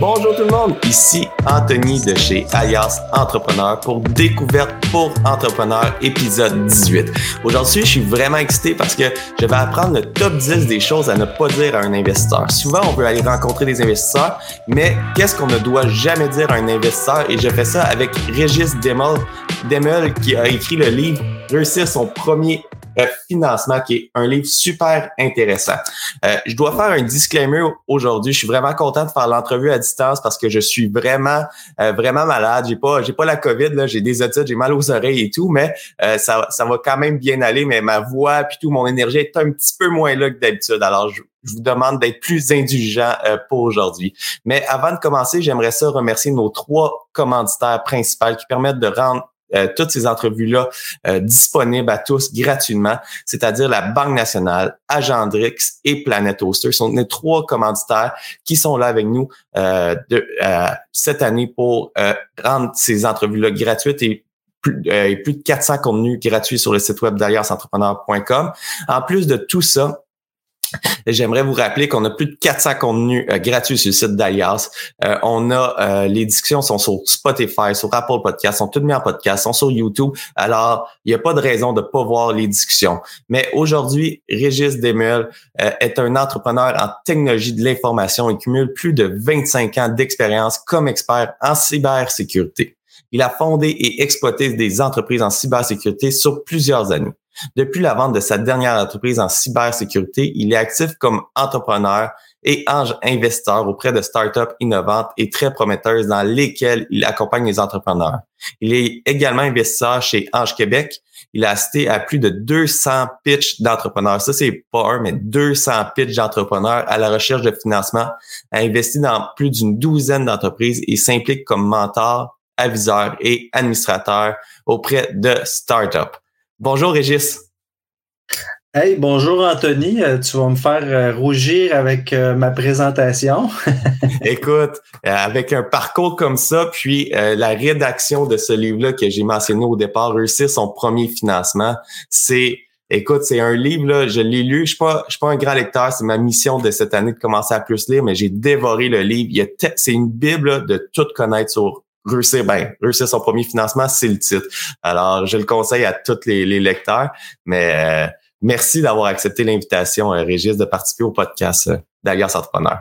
Bonjour tout le monde, ici Anthony de chez Alias Entrepreneur pour Découverte pour Entrepreneurs épisode 18. Aujourd'hui, je suis vraiment excité parce que je vais apprendre le top 10 des choses à ne pas dire à un investisseur. Souvent, on veut aller rencontrer des investisseurs, mais qu'est-ce qu'on ne doit jamais dire à un investisseur? Et je fais ça avec Régis Demel, Demel qui a écrit le livre Réussir son premier financement, qui est un livre super intéressant. Euh, je dois faire un disclaimer aujourd'hui. Je suis vraiment content de faire l'entrevue à distance parce que je suis vraiment, euh, vraiment malade. J'ai pas, j'ai pas la COVID, là. J'ai des études, j'ai mal aux oreilles et tout, mais euh, ça, ça va quand même bien aller. Mais ma voix puis tout, mon énergie est un petit peu moins là que d'habitude. Alors, je, je vous demande d'être plus indulgent pour aujourd'hui. Mais avant de commencer, j'aimerais ça remercier nos trois commanditaires principaux qui permettent de rendre euh, toutes ces entrevues-là euh, disponibles à tous gratuitement, c'est-à-dire la Banque nationale, Agendrix et Planet Oster. Ce sont les trois commanditaires qui sont là avec nous euh, cette année pour rendre ces entrevues-là gratuites et plus, plus de 400 contenus gratuits sur le site web d'allianceentrepreneur.com. En plus de tout ça, J'aimerais vous rappeler qu'on a plus de 400 contenus euh, gratuits sur le site d'Alias. Euh, on a euh, les discussions sont sur Spotify, sur Apple Podcasts, sont toutes mises en podcast, sont sur YouTube. Alors, il n'y a pas de raison de pas voir les discussions. Mais aujourd'hui, Régis Demel est un entrepreneur en technologie de l'information et cumule plus de 25 ans d'expérience comme expert en cybersécurité. Il a fondé et exploité des entreprises en cybersécurité sur plusieurs années. Depuis la vente de sa dernière entreprise en cybersécurité, il est actif comme entrepreneur et ange investisseur auprès de startups innovantes et très prometteuses dans lesquelles il accompagne les entrepreneurs. Il est également investisseur chez Ange Québec. Il a assisté à plus de 200 pitches d'entrepreneurs. Ça, c'est pas un, mais 200 pitches d'entrepreneurs à la recherche de financement, a investi dans plus d'une douzaine d'entreprises et s'implique comme mentor, aviseur et administrateur auprès de startups. Bonjour Régis. Hey, bonjour Anthony. Euh, tu vas me faire euh, rougir avec euh, ma présentation. Écoute, avec un parcours comme ça, puis la rédaction de ce livre-là que j'ai mentionné au départ, réussir son premier financement, c'est Écoute, c'est un livre, là, je l'ai lu. Je suis pas, je suis pas un grand lecteur. C'est ma mission de cette année de commencer à plus lire, mais j'ai dévoré le livre. c'est une bible de tout connaître sur réussir, ben, réussir son premier financement, c'est le titre. Alors, je le conseille à tous les, lecteurs, mais euh, merci d'avoir accepté l'invitation, euh, Régis, de participer au podcast euh, d'Alliance Entrepreneur.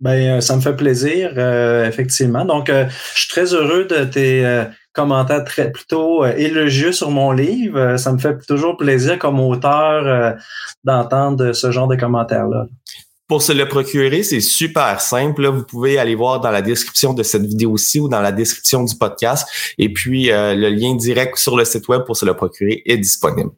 Ben, ça me fait plaisir, effectivement. Donc, je suis très heureux de tes commentaires très plutôt élogieux sur mon livre. ça me fait toujours plaisir comme auteur d'entendre ce genre de commentaires-là. Pour se le procurer, c'est super simple. vous pouvez aller voir dans la description de cette vidéo-ci ou dans la description du podcast. Et puis, euh, le lien direct sur le site web pour se le procurer est disponible.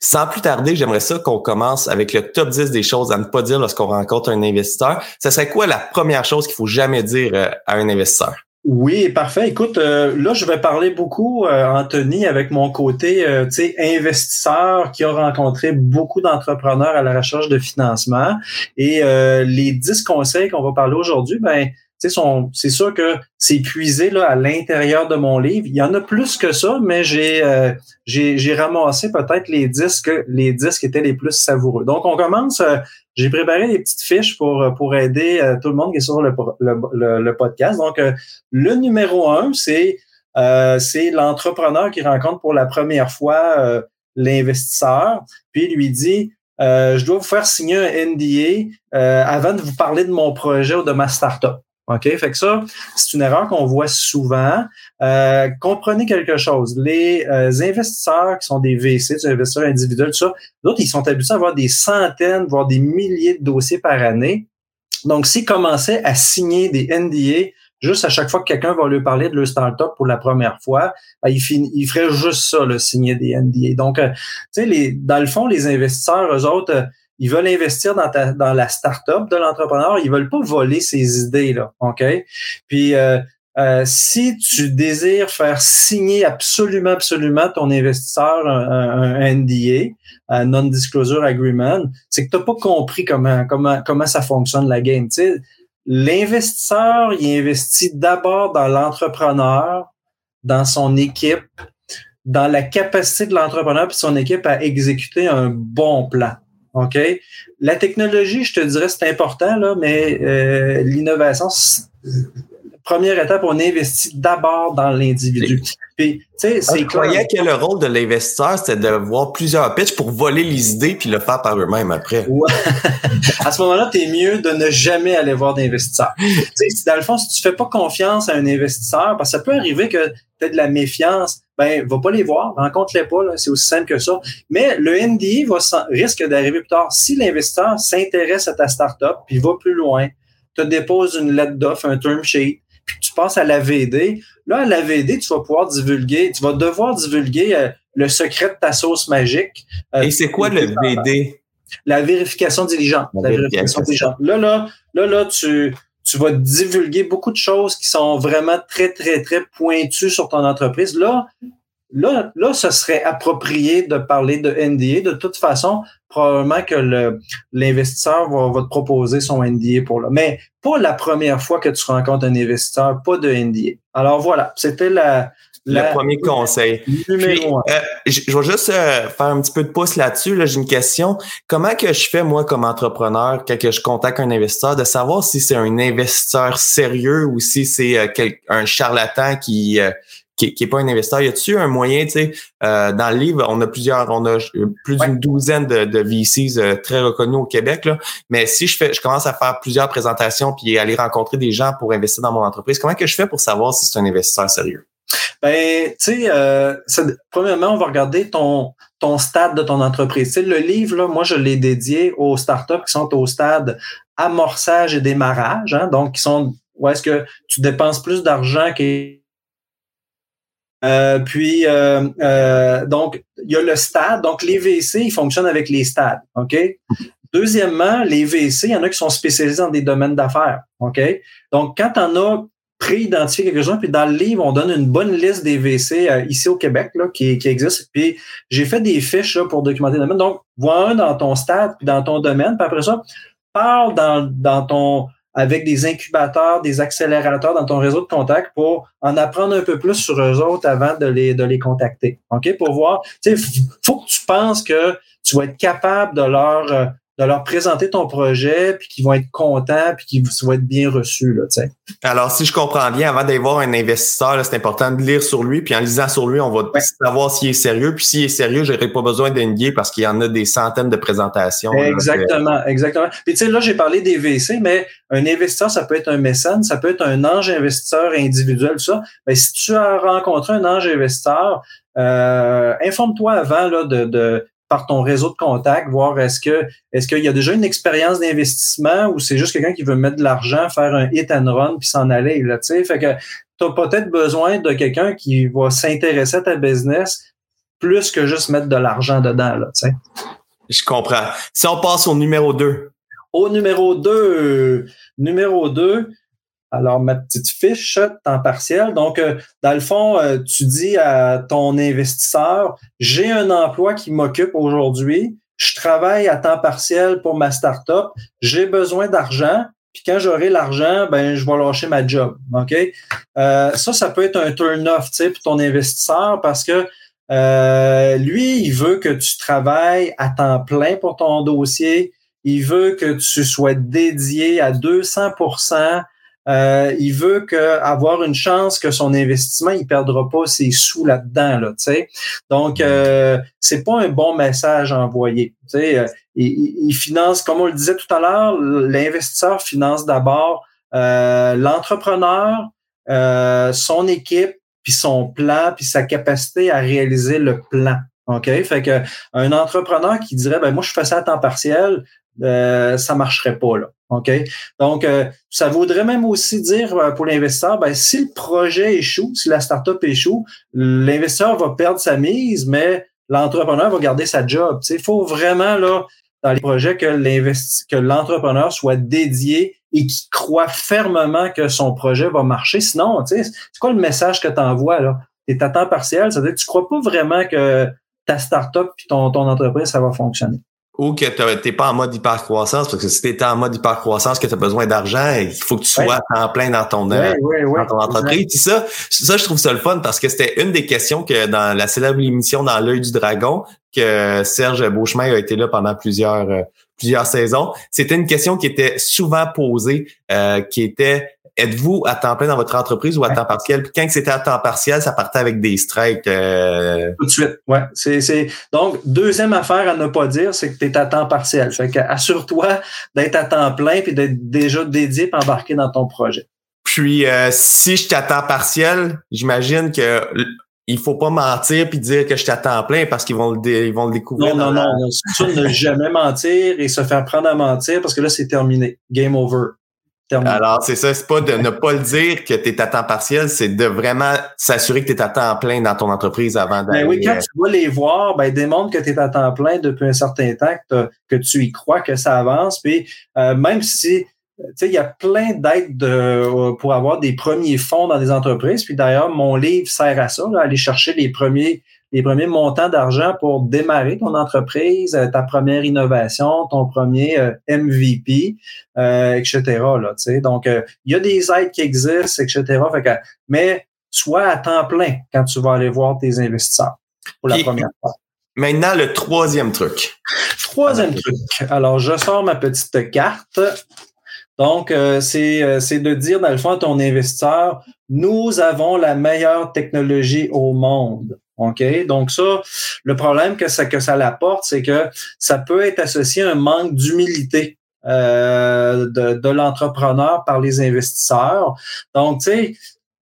Sans plus tarder, j'aimerais ça qu'on commence avec le top 10 des choses à ne pas dire lorsqu'on rencontre un investisseur. Ce serait quoi la première chose qu'il faut jamais dire euh, à un investisseur? Oui, parfait. Écoute, euh, là, je vais parler beaucoup, euh, Anthony, avec mon côté, euh, tu sais, investisseur qui a rencontré beaucoup d'entrepreneurs à la recherche de financement. Et les 10 conseils qu'on va parler aujourd'hui, ben, c'est sûr que c'est puisé là, à l'intérieur de mon livre. Il y en a plus que ça, mais j'ai euh, j'ai ramassé peut-être les disques les disques étaient les plus savoureux. Donc, on commence. Euh, j'ai préparé des petites fiches pour, pour aider euh, tout le monde qui est sur le, le, le, podcast. Donc, le numéro un, c'est c'est l'entrepreneur qui rencontre pour la première fois l'investisseur, puis lui dit je dois vous faire signer un NDA avant de vous parler de mon projet ou de ma startup. OK? Fait que ça, c'est une erreur qu'on voit souvent. Euh, comprenez quelque chose. Les euh, investisseurs qui sont des VC, des investisseurs individuels, tout ça, d'autres, ils sont habitués à avoir des centaines, voire des milliers de dossiers par année. Donc, s'ils commençaient à signer des NDA juste à chaque fois que quelqu'un va lui parler de leur startup pour la première fois, ben, il, il ferait juste ça, le signer des NDA. Donc, euh, tu sais, les, dans le fond, les investisseurs, eux autres, ils veulent investir dans, ta, dans la start-up de l'entrepreneur, ils veulent pas voler ses idées, là, OK? Puis, euh, euh, si tu désires faire signer absolument, absolument ton investisseur un, NDA, un Non-Disclosure Agreement, c'est que tu n'as pas compris comment, comment, comment ça fonctionne la game. L'investisseur, il investit d'abord dans l'entrepreneur, dans son équipe, dans la capacité de l'entrepreneur et son équipe à exécuter un bon plan. OK? La technologie, je te dirais, c'est important, là, mais euh, l'innovation, première étape, on investit d'abord dans l'individu. Puis, tu sais, c'est Je croyais que le rôle de l'investisseur, c'était de voir plusieurs pitches pour voler les idées puis le faire par eux-mêmes après. Ouais. à ce moment-là, tu es mieux de ne jamais aller voir d'investisseur. tu sais, dans le fond, si tu fais pas confiance à un investisseur, parce que ça peut arriver que tu aies de la méfiance, ben, va pas les voir, rencontre-les pas, c'est aussi simple que ça. Mais le NDI va, risque d'arriver plus tard. Si l'investisseur s'intéresse à ta startup puis va plus loin, te dépose une lettre d'offre, un term sheet, puis tu passes à la VD. Là, à la VD, tu vas pouvoir divulguer, tu vas devoir divulguer euh, le secret de ta sauce magique. Euh, Et c'est quoi le VD? La vérification diligente. La, vérification diligente. Là, là, là, là, tu, tu vas divulguer beaucoup de choses qui sont vraiment très, très, très pointues sur ton entreprise. Là, là, là, ce serait approprié de parler de NDA. De toute façon, probablement que l'investisseur va, va, te proposer son NDA pour là. Mais pas la première fois que tu rencontres un investisseur, pas de NDA. Alors voilà, c'était la, le premier conseil. Euh, je, vais juste euh, faire un petit peu de pouce là-dessus. Là, J'ai une question. Comment que je fais, moi, comme entrepreneur, quand je contacte un investisseur, de savoir si c'est un investisseur sérieux ou si c'est euh, un charlatan qui, qui, qui est pas un investisseur? Y a-t-il un moyen, tu sais, euh, dans le livre, on a plusieurs, on a plus d'une douzaine de, de VCs euh, très reconnus au Québec, là. Mais si je fais, je commence à faire plusieurs présentations puis aller rencontrer des gens pour investir dans mon entreprise, comment que je fais pour savoir si c'est un investisseur sérieux? Ben, tu sais, euh, premièrement, on va regarder ton stade de ton entreprise. Le livre, moi, je l'ai dédié aux startups qui sont au stade amorçage et démarrage, hein, donc qui sont où est-ce que tu dépenses plus d'argent que euh, puis, euh, donc, il y a le stade. Donc, les VC, ils fonctionnent avec les stades. OK? Deuxièmement, les VC, il y en a qui sont spécialisés dans des domaines d'affaires. OK? Donc, quand on a pré-identifié quelques-uns, puis dans le livre, on donne une bonne liste des VC ici au Québec là, qui, qui existent. Puis, j'ai fait des fiches là, pour documenter le domaine. Donc, vois un dans ton stade, puis dans ton domaine. Puis après ça, parle dans, dans ton avec des incubateurs, des accélérateurs dans ton réseau de contacts pour en apprendre un peu plus sur eux autres avant de les, de les contacter. OK? Pour voir, tu sais, faut que tu penses que tu vas être capable de leur, euh, de leur présenter ton projet, puis qu'ils vont être contents, puis qu'ils vont être bien reçus. Là. Alors, si je comprends bien, avant d'aller voir un investisseur, c'est important de lire sur lui, puis en lisant sur lui, on va savoir s'il est sérieux. Puis s'il est sérieux, j'aurais pas besoin d'NDA parce qu'il y en a des centaines de présentations. Exactement, exactement. Puis tu sais, là, j'ai parlé des VC, mais un investisseur, ça peut être un mécène, ça peut être un ange investisseur individuel, ça. Ben, si tu as rencontré un ange investisseur, euh, informe-toi avant là, de, de par ton réseau de contacts, voir est-ce que est-ce qu'il y a déjà une expérience d'investissement ou c'est juste quelqu'un qui veut mettre de l'argent, faire un hit and run puis s'en aller là, tu sais, fait que tu as peut-être besoin de quelqu'un qui va s'intéresser à ta business plus que juste mettre de l'argent dedans là, tu sais? Je comprends. Si on passe au numéro 2. Au numéro 2, numéro 2, alors, ma petite fiche, temps partiel. Donc, euh, dans le fond, euh, tu dis à ton investisseur, j'ai un emploi qui m'occupe aujourd'hui, je travaille à temps partiel pour ma startup, j'ai besoin d'argent, puis quand j'aurai l'argent, ben je vais lâcher ma job. OK? Euh, ça, ça peut être un turn-off, pour ton investisseur parce que lui, il veut que tu travailles à temps plein pour ton dossier. Il veut que tu sois dédié à 200 euh, il veut que avoir une chance que son investissement, il perdra pas ses sous là-dedans, là, tu sais. Donc, euh, c'est pas un bon message envoyé. Tu sais, euh, il, finance, comme on le disait tout à l'heure, l'investisseur finance d'abord euh, l'entrepreneur, son équipe, puis son plan, puis sa capacité à réaliser le plan. OK? Fait que un entrepreneur qui dirait ben moi je fais ça à temps partiel, euh, ça marcherait pas là. OK? Donc, euh, ça voudrait même aussi dire euh, pour l'investisseur, ben, si le projet échoue, si la startup échoue, l'investisseur va perdre sa mise, mais l'entrepreneur va garder sa job. Il faut vraiment, là, dans les projets, que que l'entrepreneur soit dédié et qui croit fermement que son projet va marcher. Sinon, c'est quoi le message que tu envoies, là? Tu à temps partiel, ça veut dire que tu crois pas vraiment que ta startup puis ton, ton entreprise, ça va fonctionner. Ou que tu n'es pas en mode hyper-croissance, parce que si tu étais en mode hyper-croissance, que tu as besoin d'argent, il faut que tu sois en plein dans ton, euh, dans ton entreprise. Puis ça, ça, je trouve ça le fun parce que c'était une des questions que dans la célèbre émission Dans l'œil du dragon, que Serge Beauchemin a été là pendant plusieurs, euh, plusieurs saisons. C'était une question qui était souvent posée, euh, qui était êtes-vous à temps plein dans votre entreprise ou à temps partiel? Puis quand c'était à temps partiel, ça partait avec des strikes. Euh... Tout de suite, ouais. C'est, c'est... Donc, deuxième affaire à ne pas dire, c'est que tu es à temps partiel. Fait que assure-toi d'être à temps plein puis d'être déjà dédié et embarqué dans ton projet. Puis, euh, si je suis à temps partiel, j'imagine que il faut pas mentir puis dire que je suis à temps plein parce qu'ils vont le, ils vont le découvrir. Non, non, non. C'est ne jamais mentir et se faire prendre à mentir parce que là, c'est terminé. Game over. Alors, c'est ça, c'est pas de ne pas le dire que tu es à temps partiel, c'est de vraiment s'assurer que tu es à temps plein dans ton entreprise avant d'aller. Ben oui, quand euh, tu vas les voir, ben démontre que tu es à temps plein depuis un certain temps, que, tu y crois que ça avance. Puis euh, même si tu sais, il y a plein d'aides de, pour avoir des premiers fonds dans des entreprises. Puis d'ailleurs, mon livre sert à ça, aller chercher les premiers les premiers montants d'argent pour démarrer ton entreprise, euh, ta première innovation, ton premier euh, MVP, euh, etc. Là, Donc, il y a des aides qui existent, etc. mais sois à temps plein quand tu vas aller voir tes investisseurs pour la première fois. Maintenant, le troisième truc. Troisième truc. Alors, je sors ma petite carte. Donc, c'est de dire, dans le fond, à ton investisseur, nous avons la meilleure technologie au monde. OK? Donc ça, le problème que ça, que ça l'apporte, c'est que ça peut être associé à un manque d'humilité euh, de, de l'entrepreneur par les investisseurs. Donc, tu sais,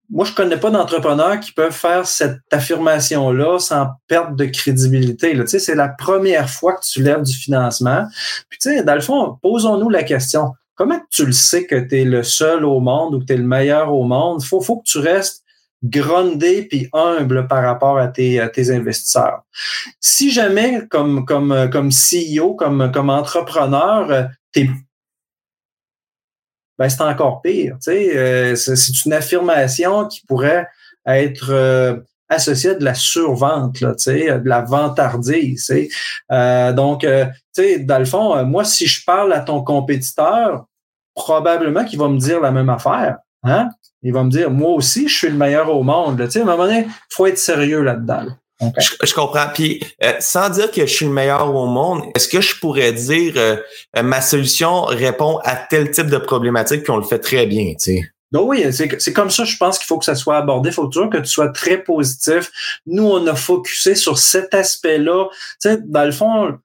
moi, je connais pas d'entrepreneurs qui peuvent faire cette affirmation-là sans perte de crédibilité. Là. Tu sais, c'est la première fois que tu lèves du financement. Puis, tu sais, dans le fond, posons-nous la question. Comment tu le sais que tu es le seul au monde ou que tu es le meilleur au monde? Faut, faut que tu restes grondé puis humble par rapport à tes, investisseurs. Si jamais, comme, comme, comme CEO, comme, entrepreneur, t'es ben c'est encore pire. Euh, c'est une affirmation qui pourrait être euh, associée à de la survente, de la vantardise. Euh, donc, dans le fond, moi, si je parle à ton compétiteur, probablement qu'il va me dire la même affaire. Hein? Il va me dire, moi aussi, je suis le meilleur au monde. Tu sais, à un moment donné, il faut être sérieux là-dedans. Je, comprends. Puis, euh, sans dire que je suis le meilleur au monde, est-ce que je pourrais dire euh, euh, ma solution répond à tel type de problématique qu'on le fait très bien, tu sais? Ben oui, c'est comme ça, je pense qu'il faut que ça soit abordé. Il faut toujours que tu sois très positif. Nous, on a focusé sur cet aspect-là. Tu sais, dans le fond,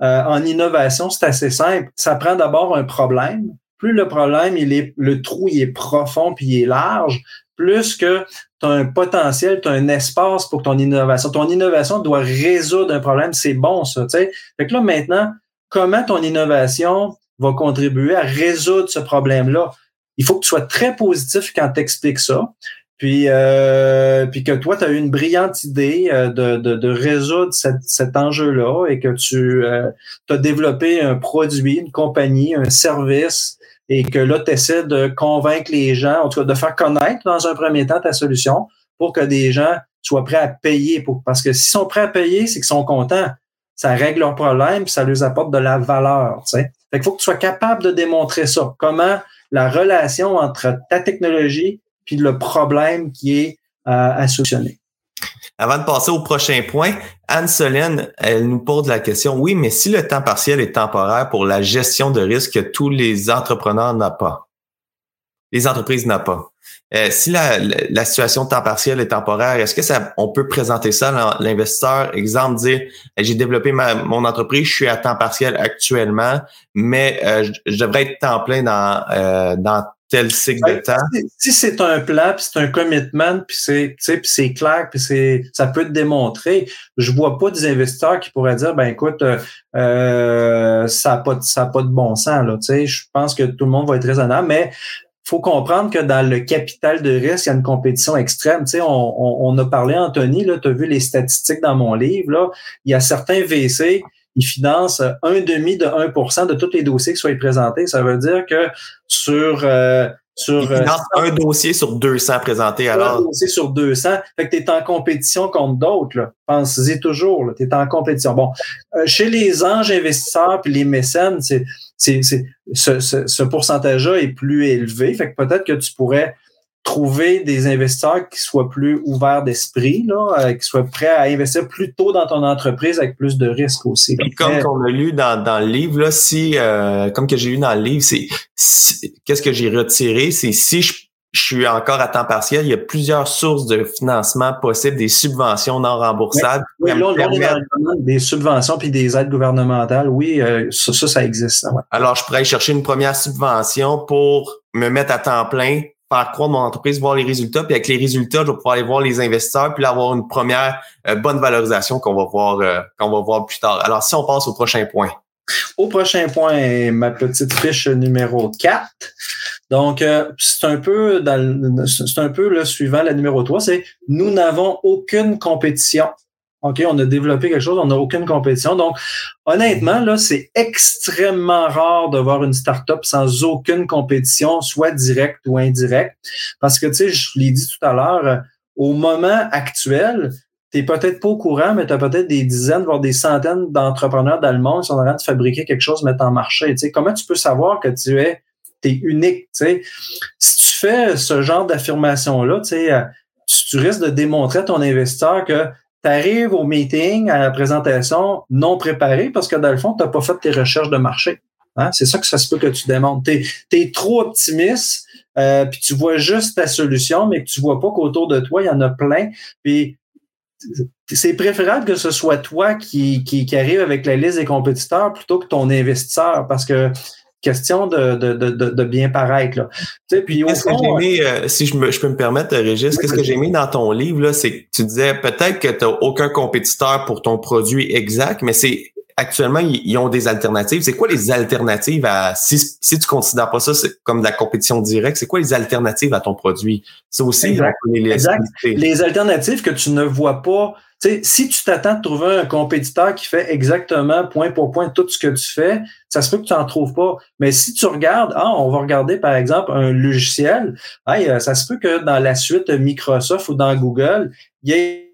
en innovation, c'est assez simple. Ça prend d'abord un problème plus le problème, il est, le trou, il est profond puis il est large, plus que tu as un potentiel, tu as un espace pour ton innovation. Ton innovation doit résoudre un problème, c'est bon ça, tu. Fait que là, maintenant, comment ton innovation va contribuer à résoudre ce problème-là? Il faut que tu sois très positif quand tu expliques ça. Puis, euh, puis que toi, tu as eu une brillante idée euh, de, de, de résoudre cet enjeu-là et que tu euh, as développé un produit, une compagnie, un service et que là, tu de convaincre les gens, en tout cas de faire connaître dans un premier temps ta solution pour que des gens soient prêts à payer. Pour, parce que s'ils sont prêts à payer, c'est qu'ils sont contents. Ça règle leurs problèmes, puis ça leur apporte de la valeur. Tu qu'il faut que tu sois capable de démontrer ça. Comment la relation entre ta technologie puis le problème qui est euh, à solutionner. Avant de passer au prochain point, Anne-Solène, elle nous pose la question, oui, mais si le temps partiel est temporaire pour la gestion de risque que tous les entrepreneurs n'ont pas, les entreprises n'ont pas, euh, si la, la, situation temps partiel est temporaire, est-ce que ça, on peut présenter ça à l'investisseur? Exemple, dire, j'ai développé ma, mon entreprise, je suis à temps partiel actuellement, mais euh, je, devrais être temps plein dans, euh, dans tel cycle de temps? Si, c'est un plan, puis c'est un commitment, puis c'est, puis c'est clair, puis c'est, ça peut te démontrer. Je vois pas des investisseurs qui pourraient dire, ben écoute, euh, euh ça n'a pas, ça a pas de bon sens là. Tu sais, je pense que tout le monde va être raisonnable, mais faut comprendre que dans le capital de risque, il y a une compétition extrême. Tu sais, on, on, a parlé, Anthony, là, tu as vu les statistiques dans mon livre. Là, il y a certains VC ils financent un demi de 1 de tous les dossiers qui soient présentés. Ça veut dire que sur, euh, sur euh, un dossier sur 200 présentés alors. Un dossier sur 200. Fait que tu es en compétition contre d'autres. Pensez-y toujours. Tu es en compétition. Bon, euh, chez les anges investisseurs puis les mécènes, c'est, c'est, ce, ce, ce pourcentage-là est plus élevé. Fait que peut-être que tu pourrais trouver des investisseurs qui soient plus ouverts d'esprit, là, euh, qui soient prêts à investir plus tôt dans ton entreprise avec plus de risques aussi. comme on a lu dans, dans le livre, là, si euh, comme que j'ai lu dans le livre, c'est qu'est-ce que j'ai retiré, c'est si je, suis encore à temps partiel, il y a plusieurs sources de financement possibles, des subventions non remboursables. Oui, là, des subventions puis des aides gouvernementales, oui, euh, ça, ça, existe. Alors, je pourrais chercher une première subvention pour me mettre à temps plein faire croire mon entreprise, voir les résultats, puis avec les résultats, je vais pouvoir aller voir les investisseurs, puis avoir une première euh, bonne valorisation qu'on va voir euh, qu'on va voir plus tard. Alors, si on passe au prochain point. Au prochain point, ma petite fiche numéro 4. Donc, euh, c'est un peu dans c'est un peu le suivant, la numéro 3, c'est nous n'avons aucune compétition OK, on a développé quelque chose, on n'a aucune compétition. Donc, honnêtement, là, c'est extrêmement rare de voir une startup sans aucune compétition, soit directe ou indirecte. Parce que, tu sais, je l'ai dit tout à l'heure, euh, au moment actuel, tu peut-être pas au courant, mais tu as peut-être des dizaines, voire des centaines d'entrepreneurs dans qui sont en train de fabriquer quelque chose, mettre en marché. Tu sais, comment tu peux savoir que tu es, es unique? Tu sais? Si tu fais ce genre d'affirmation-là, tu, sais, euh, tu risques de démontrer à ton investisseur que tu arrives au meeting, à la présentation non préparé parce que dans le fond, tu n'as pas fait tes recherches de marché. Hein? C'est ça que ça se peut que tu démontres. Tu es, trop optimiste, euh, puis tu vois juste ta solution, mais que tu vois pas qu'autour de toi, il y en a plein. Puis c'est préférable que ce soit toi qui, qui, qui, arrive avec la liste des compétiteurs plutôt que ton investisseur parce que question de, de, de, de bien paraître. Là. Tu sais, puis qu'est-ce que j'ai mis, euh, si je, me, je peux me permettre, Régis, qu'est-ce que j'ai mis dans ton livre, là, c'est que tu disais peut-être que tu n'as aucun compétiteur pour ton produit exact, mais c'est actuellement, ils, ont des alternatives. C'est quoi les alternatives à si, si tu considères pas ça comme de la compétition directe, c'est quoi les alternatives à ton produit? C'est aussi les, les alternatives que tu ne vois pas si tu t'attends de trouver un compétiteur qui fait exactement point pour point tout ce que tu fais, ça se peut que tu n'en trouves pas. Mais si tu regardes, ah, on va regarder par exemple un logiciel, hey, ça se peut que dans la suite Microsoft ou dans Google, il y ait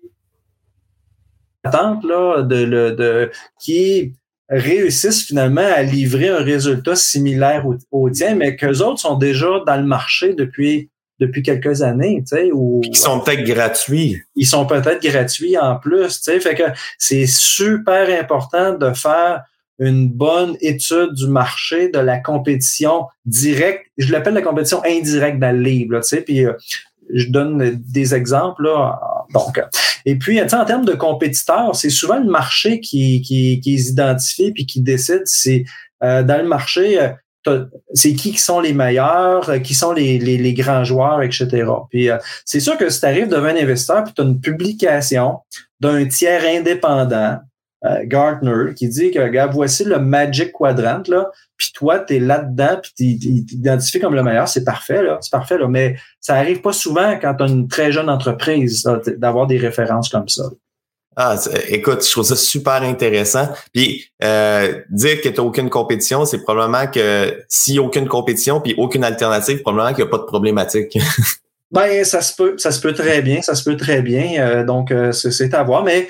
attente là, de, de, qui réussissent finalement à livrer un résultat similaire au, au tien, mais qu'eux autres sont déjà dans le marché depuis depuis quelques années, tu sais, ou ils sont peut-être gratuits. Ils sont peut-être gratuits en plus, tu sais, fait que c'est super important de faire une bonne étude du marché, de la compétition directe. Je l'appelle la compétition indirecte dans le livre, tu sais, puis euh, je donne des exemples là. Donc, et puis, en termes de compétiteurs, c'est souvent le marché qui, qui, qui les identifie puis qui décide. C'est euh, dans le marché, euh, c'est qui qui sont les meilleurs, euh, qui sont les, les, grands joueurs, etc. Puis euh, c'est sûr que si tu arrives devant un investisseur, puis tu as une publication d'un tiers indépendant, euh, Gartner, qui dit que regarde, voici le Magic Quadrant, là, puis toi, tu es là-dedans, puis tu t'identifies comme le meilleur, c'est parfait, là, c'est parfait, là, mais ça arrive pas souvent quand tu as une très jeune entreprise d'avoir des références comme ça. Ah, écoute, je trouve ça super intéressant. Puis euh, dire que tu n'as aucune compétition, c'est probablement que s'il n'y a aucune compétition puis aucune alternative, probablement qu'il n'y a pas de problématique. ben, ça se peut, ça se peut très bien, ça se peut très bien. Euh, donc, euh, c'est à voir, mais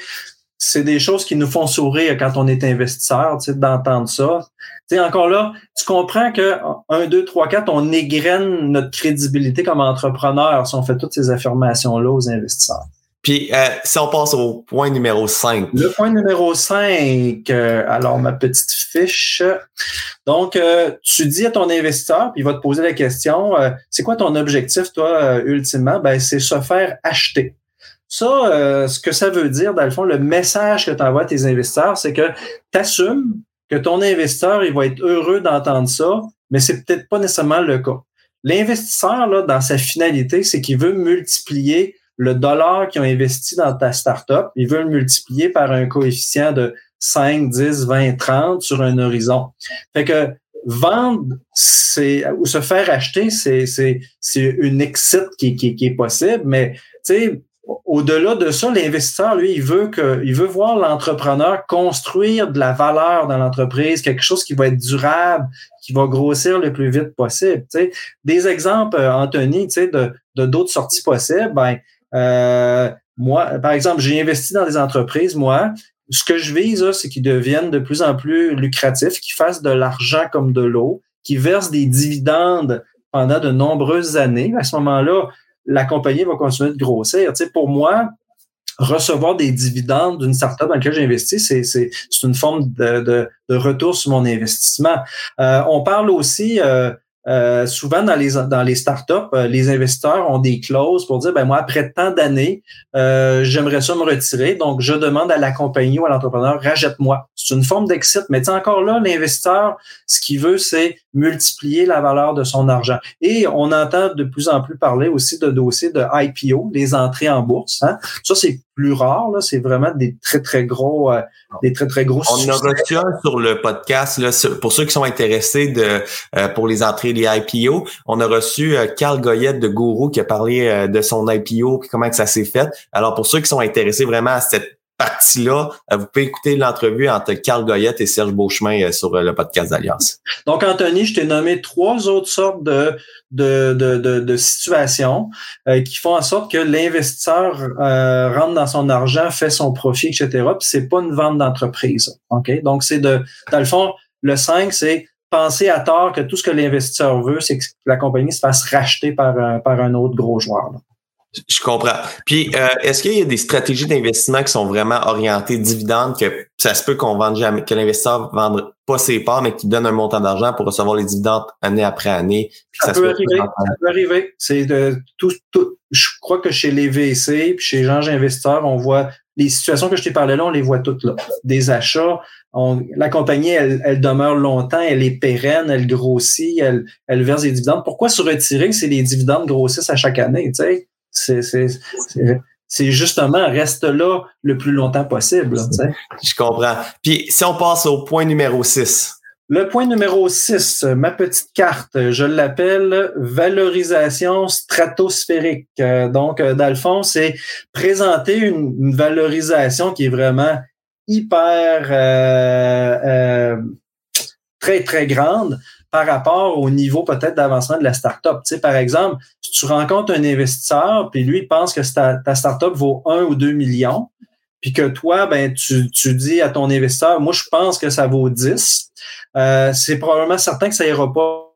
c'est des choses qui nous font sourire quand on est investisseur, tu sais, d'entendre ça. Tu sais, encore là, tu comprends que 1, 2, 3, 4, on égrène notre crédibilité comme entrepreneur si on fait toutes ces affirmations-là aux investisseurs. Puis, euh, si on passe au point numéro 5. Le point numéro 5, euh, alors ma petite fiche. Donc, euh, tu dis à ton investisseur, puis il va te poser la question, c'est quoi ton objectif, toi, ultimement? Ben, c'est se faire acheter. Ça, ce que ça veut dire, dans le fond, le message que tu envoies à tes investisseurs, c'est que tu assumes que ton investisseur, il va être heureux d'entendre ça, mais c'est peut-être pas nécessairement le cas. L'investisseur, là, dans sa finalité, c'est qu'il veut multiplier le dollar qu'ils ont investi dans ta startup, ils veulent multiplier par un coefficient de 5, 10, 20, 30 sur un horizon. Fait que vendre, c'est ou se faire acheter, c'est c'est c'est une exit qui, qui, qui est possible, mais tu sais au-delà de ça, l'investisseur, lui, il veut que, il veut voir l'entrepreneur construire de la valeur dans l'entreprise, quelque chose qui va être durable, qui va grossir le plus vite possible. Tu sais. Des exemples, euh, Anthony, de, de d'autres sorties possibles, ben, euh, moi, par exemple, j'ai investi dans des entreprises, moi. Ce que je vise, c'est qu'ils deviennent de plus en plus lucratifs, qu'ils fassent de l'argent comme de l'eau, qu'ils versent des dividendes pendant de nombreuses années. À ce moment-là, la compagnie va continuer de grossir. Tu sais, pour moi, recevoir des dividendes d'une startup dans laquelle j'ai investi, c'est, c'est, c'est une forme de, de, retour sur mon investissement. Euh, on parle aussi euh, euh, souvent dans les dans les startups, les investisseurs ont des clauses pour dire ben moi après tant d'années, j'aimerais ça me retirer, donc je demande à la compagnie ou à l'entrepreneur rachète-moi. C'est une forme d'exit, mais encore là l'investisseur, ce qu'il veut c'est multiplier la valeur de son argent. Et on entend de plus en plus parler aussi de dossiers de IPO, les entrées en bourse. Hein? Ça c'est plus rare. Là, c'est vraiment des très très gros, euh, des très très gros. On a reçu un sur le podcast là, pour ceux qui sont intéressés de euh, pour les entrées des IPO. On a reçu euh, Carl Goyette de Gourou qui a parlé de son IPO et comment que ça s'est fait. Alors pour ceux qui sont intéressés vraiment à cette partie-là, euh, vous pouvez écouter l'entrevue entre Carl Goyette et Serge Beauchemin euh, sur euh, le podcast d'Alliance. Donc, Anthony, je t'ai nommé trois autres sortes de, de, de, de, situations qui font en sorte que l'investisseur rentre dans son argent, fait son profit, etc. Puis c'est pas une vente d'entreprise. OK? Donc, c'est de, dans le fond, le 5, c'est penser à tort que tout ce que l'investisseur veut, c'est que la compagnie se fasse racheter par par un autre gros joueur. Je comprends. Puis, euh, est-ce qu'il y a des stratégies d'investissement qui sont vraiment orientées dividendes, que ça se peut qu'on vende jamais, que l'investisseur ne vende pas ses parts, mais qu'il donne un montant d'argent pour recevoir les dividendes année après année? Ça, peut arriver. Ça peut arriver. C'est de tout, tout. Je crois que chez les VC, puis chez les gens investisseurs, on voit les situations que je t'ai parlé là, on les voit toutes là. Des achats, la compagnie, elle, elle, demeure longtemps, elle est pérenne, elle grossit, elle, elle verse des dividendes. Pourquoi se retirer si les dividendes grossissent à chaque année? Tu sais? C'est justement reste là le plus longtemps possible. Je comprends. Puis si on passe au point numéro 6. Le point numéro 6, ma petite carte, je l'appelle valorisation stratosphérique. Euh, donc, euh, dans le fond, c'est présenter une, valorisation qui est vraiment hyper euh, très, très grande par rapport au niveau peut-être d'avancement de la startup. Tu par exemple, si tu rencontres un investisseur, puis lui pense que ta, ta startup vaut 1 ou 2 millions, puis que toi, ben, tu, dis à ton investisseur, moi, je pense que ça vaut 10, euh, c'est probablement certain que ça ira pas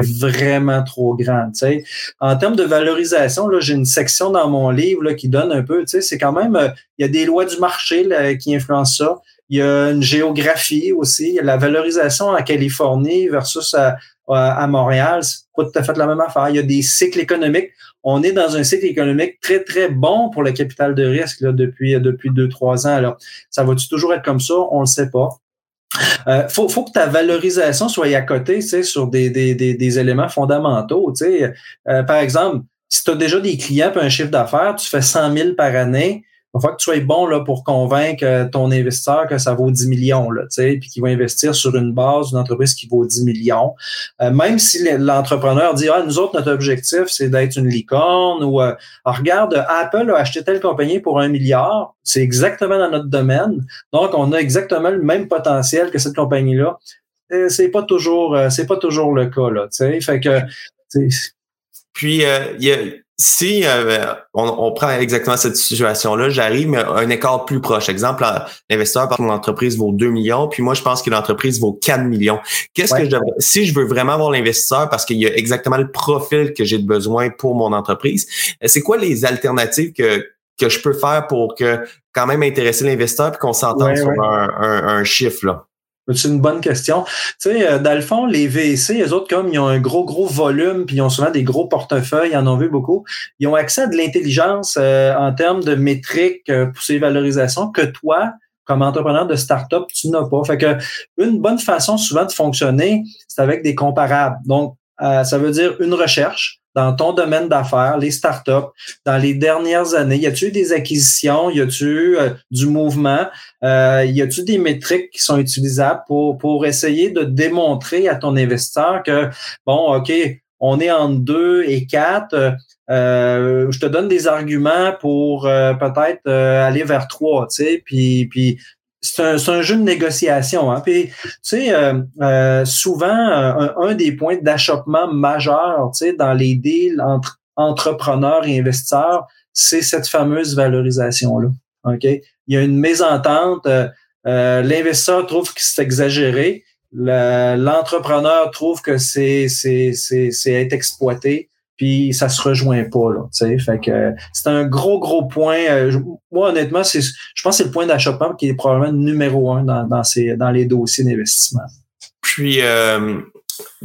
vraiment trop grand. Tu sais. En termes de valorisation, là, j'ai une section dans mon livre qui donne un peu, c'est quand même, euh, il y a des lois du marché qui influencent ça. Il y a une géographie aussi. Il y a la valorisation en Californie versus à, à Montréal. C'est pas tout à fait la même affaire. Il y a des cycles économiques. On est dans un cycle économique très, très bon pour le capital de risque là, depuis, depuis deux, trois ans. Alors, ça va-tu toujours être comme ça? On le sait pas. Euh, faut, faut que ta valorisation soit à côté, tu sais, sur des, des, des, des éléments fondamentaux. Tu sais. Euh, par exemple, si tu as déjà des clients et un chiffre d'affaires, tu fais 100 000 par année, il va que tu sois bon là, pour convaincre ton investisseur que ça vaut 10 millions, là, puis qu'il va investir sur une base d'une entreprise qui vaut 10 millions. Euh, même si l'entrepreneur dit Ah, nous autres, notre objectif, c'est d'être une licorne ou euh, ah, regarde, Apple a acheté telle compagnie pour un milliard, c'est exactement dans notre domaine. Donc, on a exactement le même potentiel que cette compagnie-là. Euh, c'est pas toujours c'est pas toujours le cas, là. Fait que puis, il y a, si euh, on, prend exactement cette situation-là, j'arrive, mais un écart plus proche. Exemple, l'investisseur par l'entreprise vaut 2 millions, puis moi, je pense que l'entreprise vaut 4 millions. Qu'est-ce que je devrais, si je veux vraiment avoir l'investisseur parce qu'il y a exactement le profil que j'ai de besoin pour mon entreprise, euh, c'est quoi les alternatives que, que je peux faire pour que quand même intéresser l'investisseur puis qu'on s'entende sur Un, un, un chiffre, là? C'est une bonne question. Tu sais, euh, dans le fond, les VC, les autres, comme ils ont un gros, gros volume, puis ils ont souvent des gros portefeuilles, ils en ont vu beaucoup, ils ont accès à de l'intelligence euh, en termes de métriques euh, pour ces valorisations que toi, comme entrepreneur de start-up, tu n'as pas. Fait que une bonne façon souvent de fonctionner, c'est avec des comparables. Donc, ça veut dire une recherche dans ton domaine d'affaires, les startups, dans les dernières années? Y a-tu des acquisitions? Y a-tu euh, du mouvement? Euh, y a-tu des métriques qui sont utilisables pour, pour essayer de démontrer à ton investisseur que, bon, OK, on est entre 2 et 4, je te donne des arguments pour peut-être aller vers trois, tu sais, puis, puis c'est un, un, jeu de négociation. Hein. Puis, tu sais, souvent, un, des points d'achoppement majeur, tu sais, dans les deals entre entrepreneurs et investisseurs, c'est cette fameuse valorisation-là. OK? Il y a une mésentente. Euh, euh, l'investisseur trouve que c'est exagéré. L'entrepreneur trouve que c'est c'est être exploité. Puis ça se rejoint pas là, fait que c'est un gros gros point. Euh, moi honnêtement, c'est je pense que c'est le point d'achoppement qui est probablement numéro un dans dans ces dans les dossiers d'investissement. Puis euh,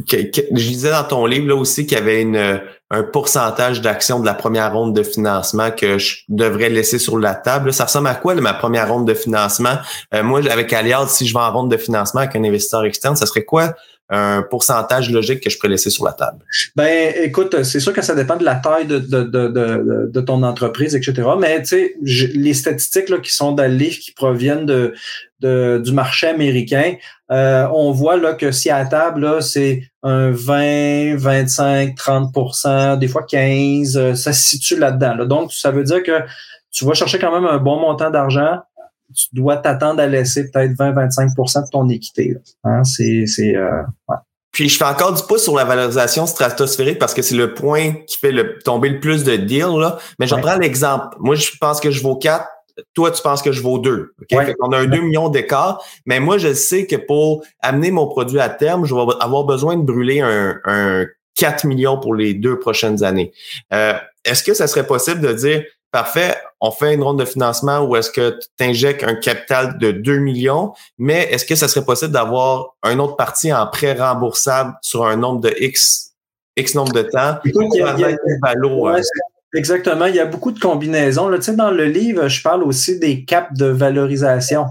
je disais dans ton livre là aussi qu'il y avait une un pourcentage d'actions de la première ronde de financement que je devrais laisser sur la table. Ça ressemble à quoi ma première ronde de financement? Euh, moi, avec Aliad, si je vais en ronde de financement avec un investisseur externe, ça serait quoi un pourcentage logique que je pourrais laisser sur la table? Ben, écoute, c'est sûr que ça dépend de la taille de, de, de, de, ton entreprise, etc. Mais tu sais, les statistiques là, qui sont dans le livre qui proviennent de, de, du marché américain, euh, on voit là que si à table, c'est un 20, 25, 30% des fois 15, euh, ça se situe là-dedans. Donc, ça veut dire que tu vas chercher quand même un bon montant d'argent. Tu dois t'attendre à laisser peut-être 20-25% de ton équité. Hein? C'est, c'est, euh, Puis je fais encore du pouce sur la valorisation stratosphérique parce que c'est le point qui fait le, tomber le plus de deals. Là. Mais je prends l'exemple. Moi, je pense que je vaux 4 toi, tu penses que je vaux 2. On a un 2 millions d'écart, mais moi, je sais que pour amener mon produit à terme, je vais avoir besoin de brûler un, un 4 millions pour les deux prochaines années. Euh, est-ce que ça serait possible de dire, parfait, on fait une ronde de financement ou est-ce que tu injectes un capital de 2 millions, mais est-ce que ça serait possible d'avoir un autre parti en prêt remboursable sur un nombre de X, X nombre de temps? Y a? Exactement. Il y a beaucoup de combinaisons. Là, dans le livre, je parle aussi des caps de valorisation.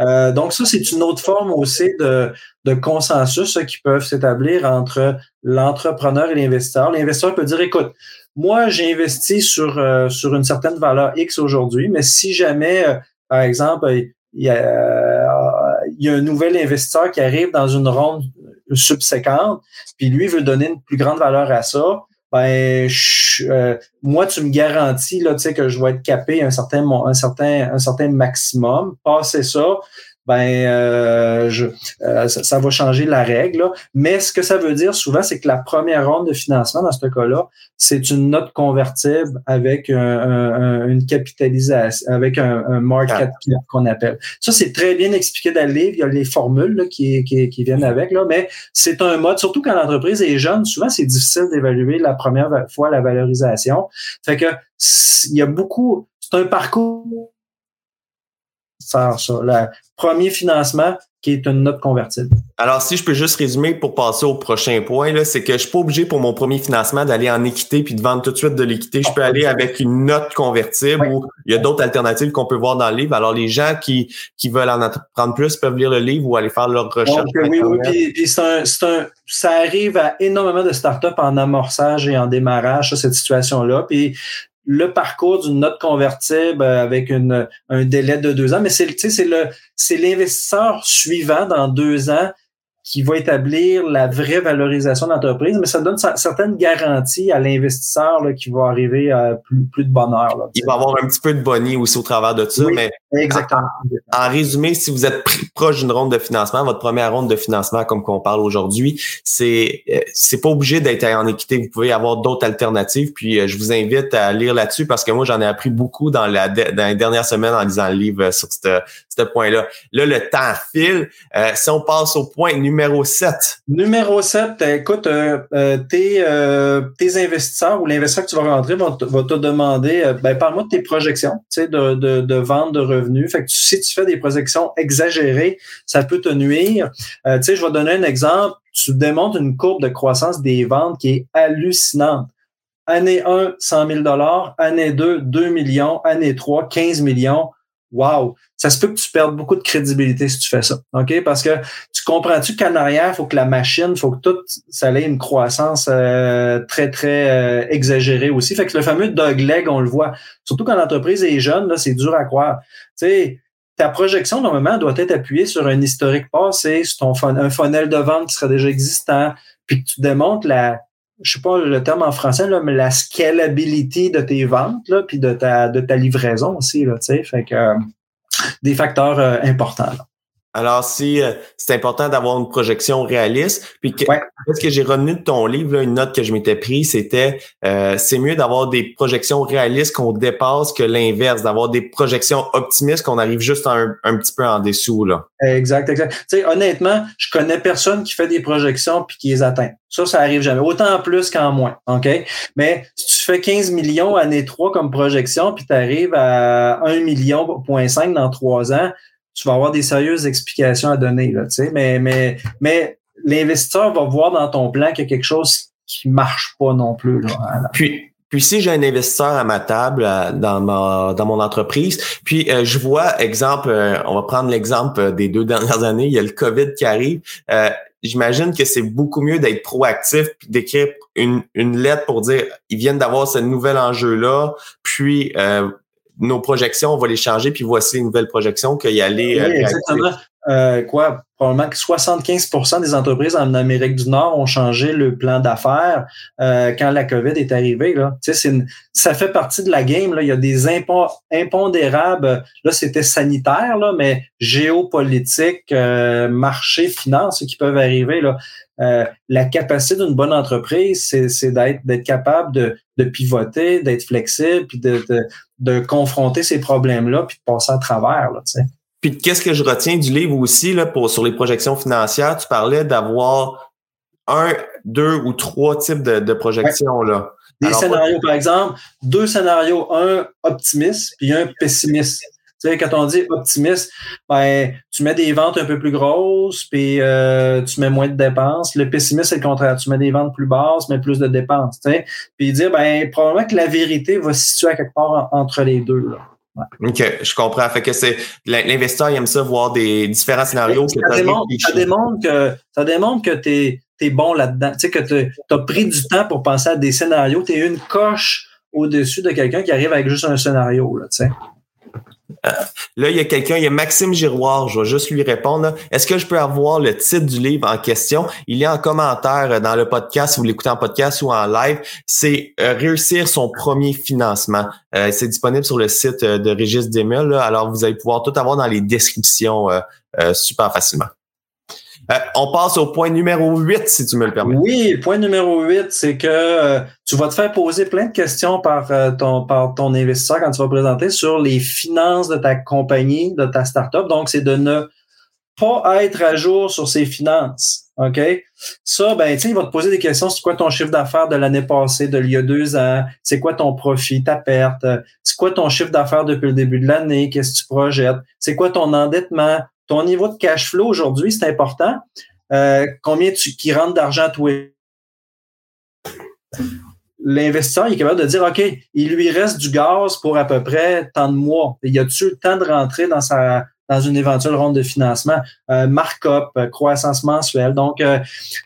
Euh, donc, ça, c'est une autre forme aussi de, de consensus qui peuvent s'établir entre l'entrepreneur et l'investisseur. L'investisseur peut dire, écoute, moi, j'ai investi sur, euh, sur une certaine valeur X aujourd'hui, mais si jamais, euh, par exemple, il y, a, il y a un nouvel investisseur qui arrive dans une ronde subséquente, puis lui veut donner une plus grande valeur à ça, ben euh, moi tu me garantis là tu sais que je vais être capé un certain un certain un certain maximum. Passer ça ben euh, je, euh, ça, va changer la règle. Mais ce que ça veut dire souvent, c'est que la première ronde de financement dans ce cas-là, c'est une note convertible avec une capitalisation, avec un, market cap qu'on appelle. Ça, c'est très bien expliqué dans le livre. Il y a les formules qui, qui, qui, viennent avec, là, mais c'est un mode, surtout quand l'entreprise est jeune, souvent c'est difficile d'évaluer la première fois la valorisation. Fait que il y a beaucoup, c'est un parcours ça. Le premier financement qui est une note convertible. Alors, si je peux juste résumer pour passer au prochain point, là, c'est que je suis pas obligé pour mon premier financement d'aller en équité puis de vendre tout de suite de l'équité. Je peux aller avec une note convertible ou il y a d'autres alternatives qu'on peut voir dans le livre. Alors, les gens qui, qui veulent en apprendre plus peuvent lire le livre ou aller faire leur recherche. oui, oui, puis, puis un, un, ça arrive à énormément de startups en amorçage et en démarrage, cette situation-là. Puis le parcours d'une note convertible avec une, un délai de deux ans, mais c'est le c'est l'investisseur suivant dans deux ans qui va établir la vraie valorisation de l'entreprise, mais ça donne certaines garanties à l'investisseur qui va arriver à plus, plus de bonheur. Là, Il va avoir un petit peu de bonnie aussi au travers de ça, mais exactement. En, résumé, si vous êtes proche d'une ronde de financement, votre première ronde de financement, comme qu'on parle aujourd'hui, c'est euh, c'est pas obligé d'être en équité. Vous pouvez avoir d'autres alternatives. Puis euh, je vous invite à lire là-dessus parce que moi j'en ai appris beaucoup dans la dans les dernières semaines en lisant le livre sur ce point-là. Là, le temps file. Euh, si on passe au point numéro numéro 7. Numéro 7, écoute, euh, euh, tes, euh, tes investisseurs ou l'investisseur que tu vas rentrer va te, va te demander, ben, parle-moi de tes projections de, de, de vente de revenus. Fait que si tu fais des projections exagérées, ça peut te nuire. tu sais, je vais donner un exemple. Tu démontres une courbe de croissance des ventes qui est hallucinante. Année 1, 100 000 Année 2, 2 millions. Année 3, 15 millions wow, ça se peut que tu perdes beaucoup de crédibilité si tu fais ça. OK? Parce que tu comprends-tu qu'en arrière, faut que la machine, faut que tout ça ait une croissance euh, très, très euh, exagérée aussi. Fait que le fameux dogleg, on le voit. Surtout quand l'entreprise est jeune, là, c'est dur à croire. Tu sais, ta projection, normalement, doit être appuyée sur un historique passé, sur ton un funnel de vente qui serait déjà existant, puis que tu démontres la je sais pas le terme en français, là, mais la scalability de tes ventes, là, puis de ta, de ta livraison aussi, là, tu sais. Fait que euh, des facteurs euh, importants. Alors, si euh, c'est important d'avoir une projection réaliste, puis que, ce que j'ai retenu de ton livre, une note que je m'étais prise, c'était euh, c'est mieux d'avoir des projections réalistes qu'on dépasse que l'inverse, d'avoir des projections optimistes qu'on arrive juste un, petit peu en dessous. Là. Exact, exact. Tu sais, honnêtement, je connais personne qui fait des projections puis qui les atteint. Ça, ça arrive jamais. Autant en plus qu'en moins. OK? Mais si tu fais 15 millions année 3 comme projection, puis tu arrives à 1 million, point 5 dans 3 ans, tu vas avoir des sérieuses explications à donner. Là, mais mais, mais l'investisseur va voir dans ton plan qu'il y a quelque chose qui marche pas non plus. Là, puis, puis si j'ai un investisseur à ma table dans ma dans mon entreprise, puis euh, je vois exemple, euh, on va prendre l'exemple des deux dernières années, il y a le Covid qui arrive. Euh, j'imagine que c'est beaucoup mieux d'être proactif puis d'écrire une, une lettre pour dire ils viennent d'avoir ce nouvel enjeu là, puis nos projections, on va les changer, puis voici les nouvelles projections qu'il y aller. Oui, exactement. Euh, quoi, probablement que 75% des entreprises en Amérique du Nord ont changé le plan d'affaires euh, quand la COVID est arrivée. Là. Tu sais, ça fait partie de la game. Là. Il y a des impondérables. Là, c'était sanitaire, là, mais géopolitique, euh, marché, finance qui peuvent arriver. Là. Euh, la capacité d'une bonne entreprise, c'est d'être d'être capable de, de pivoter, d'être flexible, puis de, de, de confronter ces problèmes-là, puis de passer à travers. Là, tu sais. Puis qu'est-ce que je retiens du livre aussi là, pour, sur les projections financières? Tu parlais d'avoir un, deux ou trois types de, de projections. Là. Des scénarios, par exemple, deux scénarios, un optimiste puis un pessimiste. Tu sais, quand on dit optimiste, ben, tu mets des ventes un peu plus grosses, puis euh, tu mets moins de dépenses. Le pessimiste, c'est le contraire. Tu mets des ventes plus basses, mais plus de dépenses. Tu sais. Puis dire, ben, probablement que la vérité va se situer à quelque part entre les deux. Là. OK, je comprends. Fait que c'est l'investisseur il aime ça voir des différents scénarios. Ça, démontre, ça démontre, que ça démontre que tu es, bon là-dedans. Tu sais, que tu as pris du temps pour penser à des scénarios. Tu es une coche au-dessus de quelqu'un qui arrive avec juste un scénario. Là, tu sais. Euh, là, il y a quelqu'un, il y a Maxime Giroir, je vais juste lui répondre. Est-ce que je peux avoir le titre du livre en question? Il est en commentaire dans le podcast, si vous l'écoutez en podcast ou en live. C'est euh, Réussir son premier financement. Euh, c'est disponible sur le site de Régis Demel. alors, vous allez pouvoir tout avoir dans les descriptions super facilement. Euh, on passe au point numéro 8, si tu me le permets. Oui, le point numéro 8, c'est que euh, tu vas te faire poser plein de questions par, euh, ton, par ton investisseur quand tu vas présenter sur les finances de ta compagnie, de ta startup. Donc, c'est de ne pas être à jour sur ses finances. OK? Ça, ben, tu sais, il va te poser des questions. C'est quoi ton chiffre d'affaires de l'année passée, de l'il y a deux ans? C'est quoi ton profit, ta perte? C'est quoi ton chiffre d'affaires depuis le début de l'année? Qu'est-ce que tu projettes? C'est quoi ton endettement? Ton niveau de cash flow aujourd'hui, c'est important. Euh, combien tu qui rentre d'argent tous L'investisseur est capable de dire OK, il lui reste du gaz pour à peu près tant de mois. Y a-tu le temps de rentrer dans sa dans une éventuelle ronde de financement, euh, markup, euh, croissance mensuelle. Donc, tu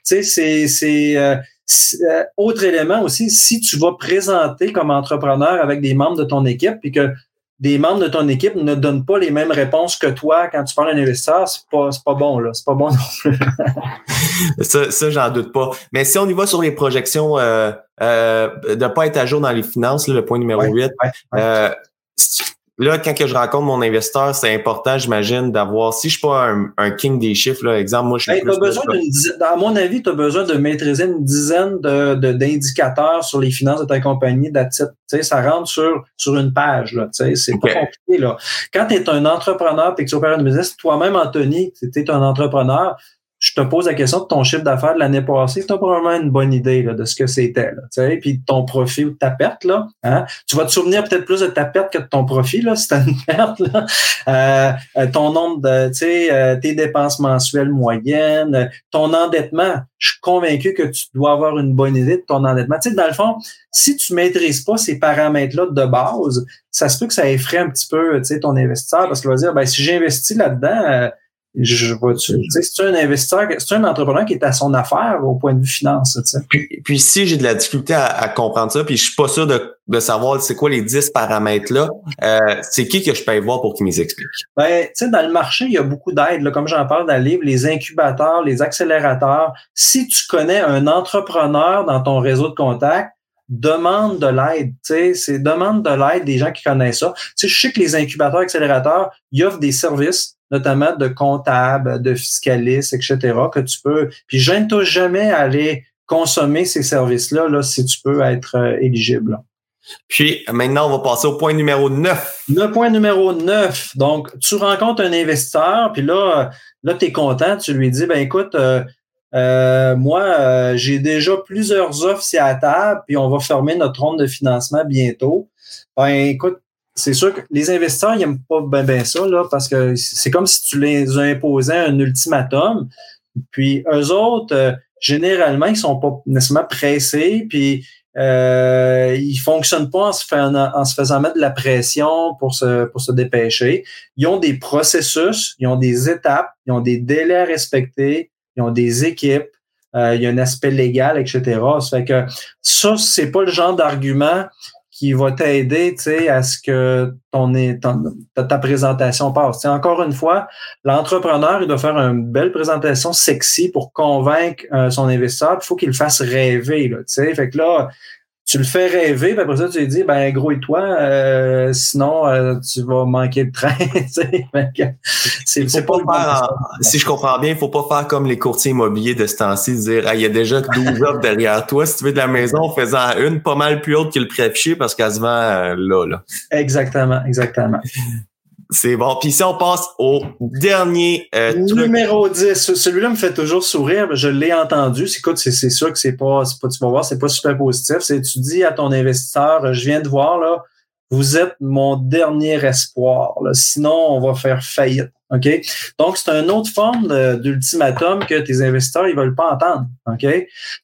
sais, c'est c'est autre élément aussi, si tu vas présenter comme entrepreneur avec des membres de ton équipe, puis que des membres de ton équipe ne donnent pas les mêmes réponses que toi quand tu parles à un investisseur, c'est pas, pas bon, là. C'est pas bon non plus. ça, ça j'en doute pas. Mais si on y va sur les projections euh, euh, de ne pas être à jour dans les finances, le point numéro 8, euh, Là, quand que je rencontre mon investisseur, c'est important, j'imagine, d'avoir, si je suis pas un, king des chiffres, là, exemple, moi, je suis plus besoin À mon avis, tu as besoin de maîtriser une dizaine de, d'indicateurs sur les finances de ta compagnie. sais, ça rentre sur, sur une page. Là, c'est pas compliqué. Là. Quand tu es un entrepreneur et que tu opères une business, toi-même, Anthony, tu es un entrepreneur, je te pose la question de ton chiffre d'affaires de l'année passée, tu as probablement une bonne idée là, de ce que c'était. Là, puis ton profit ou ta perte. Là, hein? Tu vas te souvenir peut-être plus de ta perte que de ton profit, là, si tu une perte. Là. Euh, euh, ton nombre de euh, tes dépenses mensuelles moyennes, ton endettement. Je suis convaincu que tu dois avoir une bonne idée de ton endettement. Tu sais, dans le fond, si tu maîtrises pas ces paramètres-là de base, ça se peut que ça effraie un petit peu ton investisseur parce qu'il va dire ben, si j'investis là-dedans, je vois tu sais c'est un investisseur c'est un entrepreneur qui est à son affaire au point de vue finance tu sais. puis, puis si j'ai de la difficulté à, comprendre ça puis je suis pas sûr de, de savoir c'est quoi les 10 paramètres là euh, c'est qui que je peux voir pour qu'il m'explique? Ben tu sais dans le marché il y a beaucoup d'aides comme j'en parle dans le livre les incubateurs les accélérateurs si tu connais un entrepreneur dans ton réseau de contacts demande de l'aide, tu sais, c'est demande de l'aide des gens qui connaissent ça. Tu sais, je sais que les incubateurs accélérateurs, ils offrent des services notamment de comptable, de fiscaliste, etc., que tu peux. Puis gêne-toi jamais à aller consommer ces services-là là, si tu peux être euh, éligible. Puis maintenant, on va passer au point numéro 9. Le point numéro 9. Donc, tu rencontres un investisseur, puis là, là tu es content, tu lui dis, ben écoute, euh, euh, moi, j'ai déjà plusieurs offres à la table, puis on va fermer notre ronde de financement bientôt. Ben écoute, c'est sûr que les investisseurs, n'aiment pas bien ça, là, parce que c'est comme si tu les imposais un ultimatum. Puis eux autres, euh, généralement, ils sont pas nécessairement pressés, puis euh, ils fonctionnent pas en se, faisant, en se faisant mettre de la pression pour se, pour se dépêcher. Ils ont des processus, ils ont des étapes, ils ont des délais à respecter, ils ont des équipes, euh, il y a un aspect légal, etc. Ça fait que ça, c'est pas le genre d'argument qui va t'aider à ce que ton, ta, ta présentation passe. encore une fois, l'entrepreneur, il doit faire une belle présentation sexy pour convaincre euh, son investisseur. Il faut qu'il fasse rêver. Là, fait que là, tu le fais rêver, puis après ça, tu lui dis, ben gros et toi, euh, sinon euh, tu vas manquer de train. c'est pas faire, Si je comprends bien, il faut pas faire comme les courtiers immobiliers de ce temps-ci, dire il y a déjà 12 offres derrière toi. Si tu veux de la maison, fais-en une pas mal plus haute que le prix affiché parce qu'elle se vend euh, là, là. Exactement, exactement. C'est bon. Puis si on passe au dernier euh, Numéro 10. Celui-là me fait toujours sourire. Je l'ai entendu. Écoute, c'est sûr que c'est pas, pas, tu vas voir, c'est pas super positif. C'est tu dis à ton investisseur, je viens de voir, là, vous êtes mon dernier espoir. Sinon, on va faire faillite. OK? Donc, c'est une autre forme d'ultimatum que tes investisseurs, ils veulent pas entendre. OK?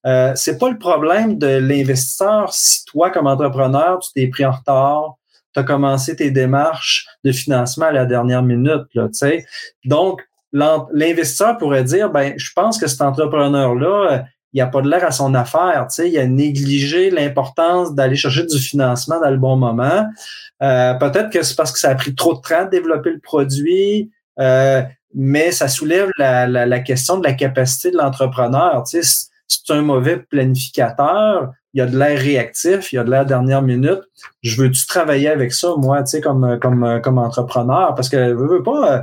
Euh, c'est pas le problème de l'investisseur si toi, comme entrepreneur, tu t'es pris en retard, tu as commencé tes démarches de financement à la dernière minute. Là, Donc, l'investisseur pourrait dire, ben, je pense que cet entrepreneur-là, il a pas de l'air à son affaire. Il a négligé l'importance d'aller chercher du financement dans le bon moment. Euh, peut-être que c'est parce que ça a pris trop de temps de développer le produit, euh, mais ça soulève la, la, question de la capacité de l'entrepreneur. C'est un mauvais planificateur, il y a de l'air réactif, il y a de l'air dernière minute. Je veux-tu travailler avec ça, moi, tu sais, comme, comme, comme entrepreneur? Parce que, veux, veux pas, euh,